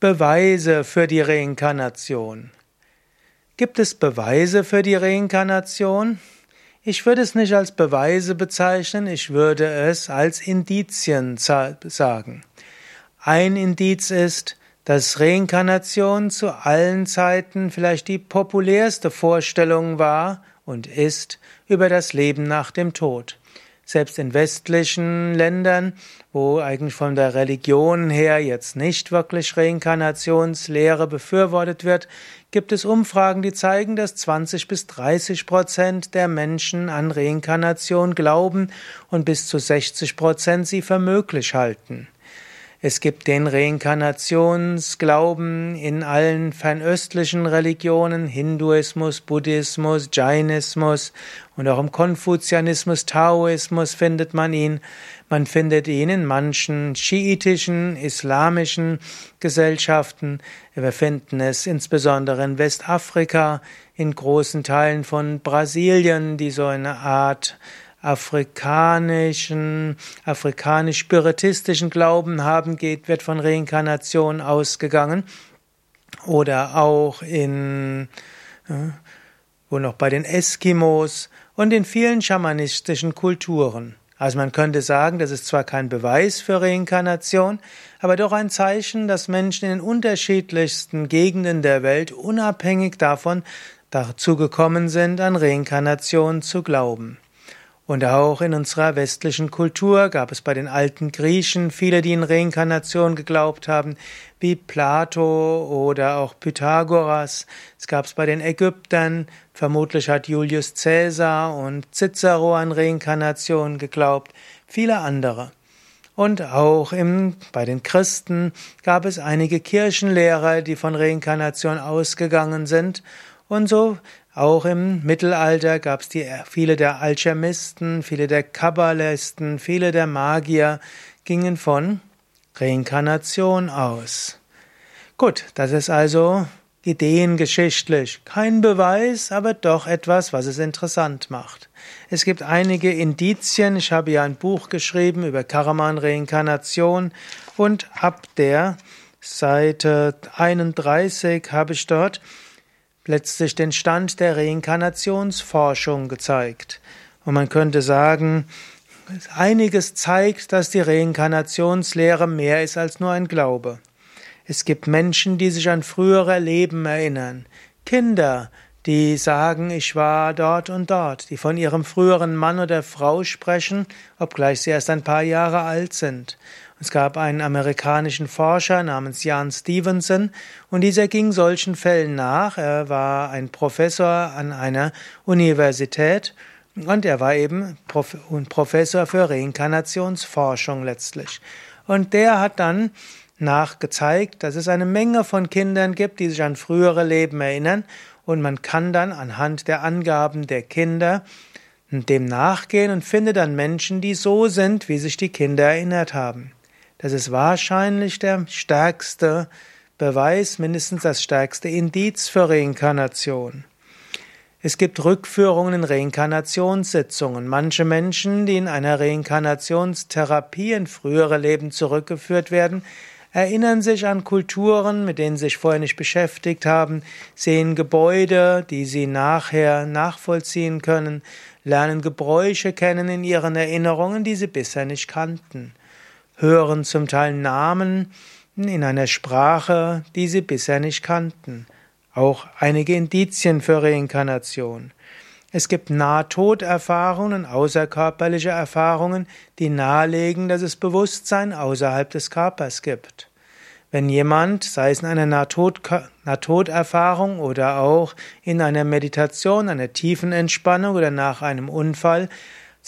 Beweise für die Reinkarnation. Gibt es Beweise für die Reinkarnation? Ich würde es nicht als Beweise bezeichnen, ich würde es als Indizien sagen. Ein Indiz ist, dass Reinkarnation zu allen Zeiten vielleicht die populärste Vorstellung war und ist über das Leben nach dem Tod. Selbst in westlichen Ländern, wo eigentlich von der Religion her jetzt nicht wirklich Reinkarnationslehre befürwortet wird, gibt es Umfragen, die zeigen, dass 20 bis 30 Prozent der Menschen an Reinkarnation glauben und bis zu 60 Prozent sie für möglich halten. Es gibt den Reinkarnationsglauben in allen fernöstlichen Religionen, Hinduismus, Buddhismus, Jainismus und auch im Konfuzianismus, Taoismus findet man ihn. Man findet ihn in manchen schiitischen, islamischen Gesellschaften. Wir finden es insbesondere in Westafrika, in großen Teilen von Brasilien, die so eine Art afrikanischen, afrikanisch-spiritistischen Glauben haben, geht, wird von Reinkarnation ausgegangen. Oder auch in, äh, wo noch bei den Eskimos und in vielen schamanistischen Kulturen. Also man könnte sagen, das ist zwar kein Beweis für Reinkarnation, aber doch ein Zeichen, dass Menschen in den unterschiedlichsten Gegenden der Welt unabhängig davon dazu gekommen sind, an Reinkarnation zu glauben. Und auch in unserer westlichen Kultur gab es bei den alten Griechen viele, die in Reinkarnation geglaubt haben, wie Plato oder auch Pythagoras. Es gab es bei den Ägyptern, vermutlich hat Julius Caesar und Cicero an Reinkarnation geglaubt, viele andere. Und auch im, bei den Christen gab es einige Kirchenlehrer, die von Reinkarnation ausgegangen sind. Und so auch im Mittelalter gab es die, viele der Alchemisten, viele der Kabbalisten, viele der Magier gingen von Reinkarnation aus. Gut, das ist also ideengeschichtlich kein Beweis, aber doch etwas, was es interessant macht. Es gibt einige Indizien. Ich habe ja ein Buch geschrieben über Karaman-Reinkarnation und ab der Seite 31 habe ich dort letztlich den Stand der Reinkarnationsforschung gezeigt. Und man könnte sagen, einiges zeigt, dass die Reinkarnationslehre mehr ist als nur ein Glaube. Es gibt Menschen, die sich an frühere Leben erinnern, Kinder, die sagen, ich war dort und dort, die von ihrem früheren Mann oder Frau sprechen, obgleich sie erst ein paar Jahre alt sind. Es gab einen amerikanischen Forscher namens Jan Stevenson und dieser ging solchen Fällen nach. Er war ein Professor an einer Universität und er war eben Professor für Reinkarnationsforschung letztlich. Und der hat dann nachgezeigt, dass es eine Menge von Kindern gibt, die sich an frühere Leben erinnern und man kann dann anhand der Angaben der Kinder dem nachgehen und findet dann Menschen, die so sind, wie sich die Kinder erinnert haben. Das ist wahrscheinlich der stärkste Beweis, mindestens das stärkste Indiz für Reinkarnation. Es gibt Rückführungen in Reinkarnationssitzungen. Manche Menschen, die in einer Reinkarnationstherapie in frühere Leben zurückgeführt werden, erinnern sich an Kulturen, mit denen sie sich vorher nicht beschäftigt haben, sehen Gebäude, die sie nachher nachvollziehen können, lernen Gebräuche kennen in ihren Erinnerungen, die sie bisher nicht kannten hören zum Teil Namen in einer Sprache, die sie bisher nicht kannten. Auch einige Indizien für Reinkarnation. Es gibt Nahtoderfahrungen, außerkörperliche Erfahrungen, die nahelegen, dass es Bewusstsein außerhalb des Körpers gibt. Wenn jemand, sei es in einer Nahtod Nahtoderfahrung oder auch in einer Meditation, einer tiefen Entspannung oder nach einem Unfall,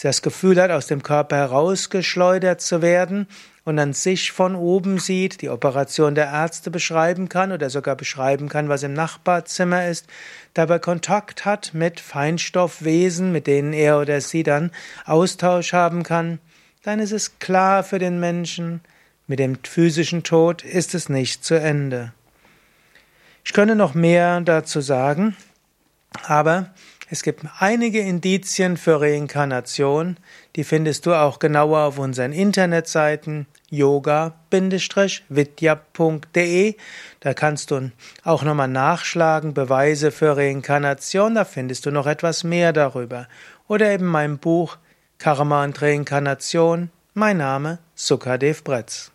das Gefühl hat, aus dem Körper herausgeschleudert zu werden und dann sich von oben sieht, die Operation der Ärzte beschreiben kann oder sogar beschreiben kann, was im Nachbarzimmer ist, dabei Kontakt hat mit Feinstoffwesen, mit denen er oder sie dann Austausch haben kann, dann ist es klar für den Menschen, mit dem physischen Tod ist es nicht zu Ende. Ich könnte noch mehr dazu sagen, aber es gibt einige Indizien für Reinkarnation, die findest du auch genauer auf unseren Internetseiten yoga-vidya.de. Da kannst du auch nochmal nachschlagen, Beweise für Reinkarnation, da findest du noch etwas mehr darüber. Oder eben mein Buch Karma und Reinkarnation. Mein Name Sukadev Bretz.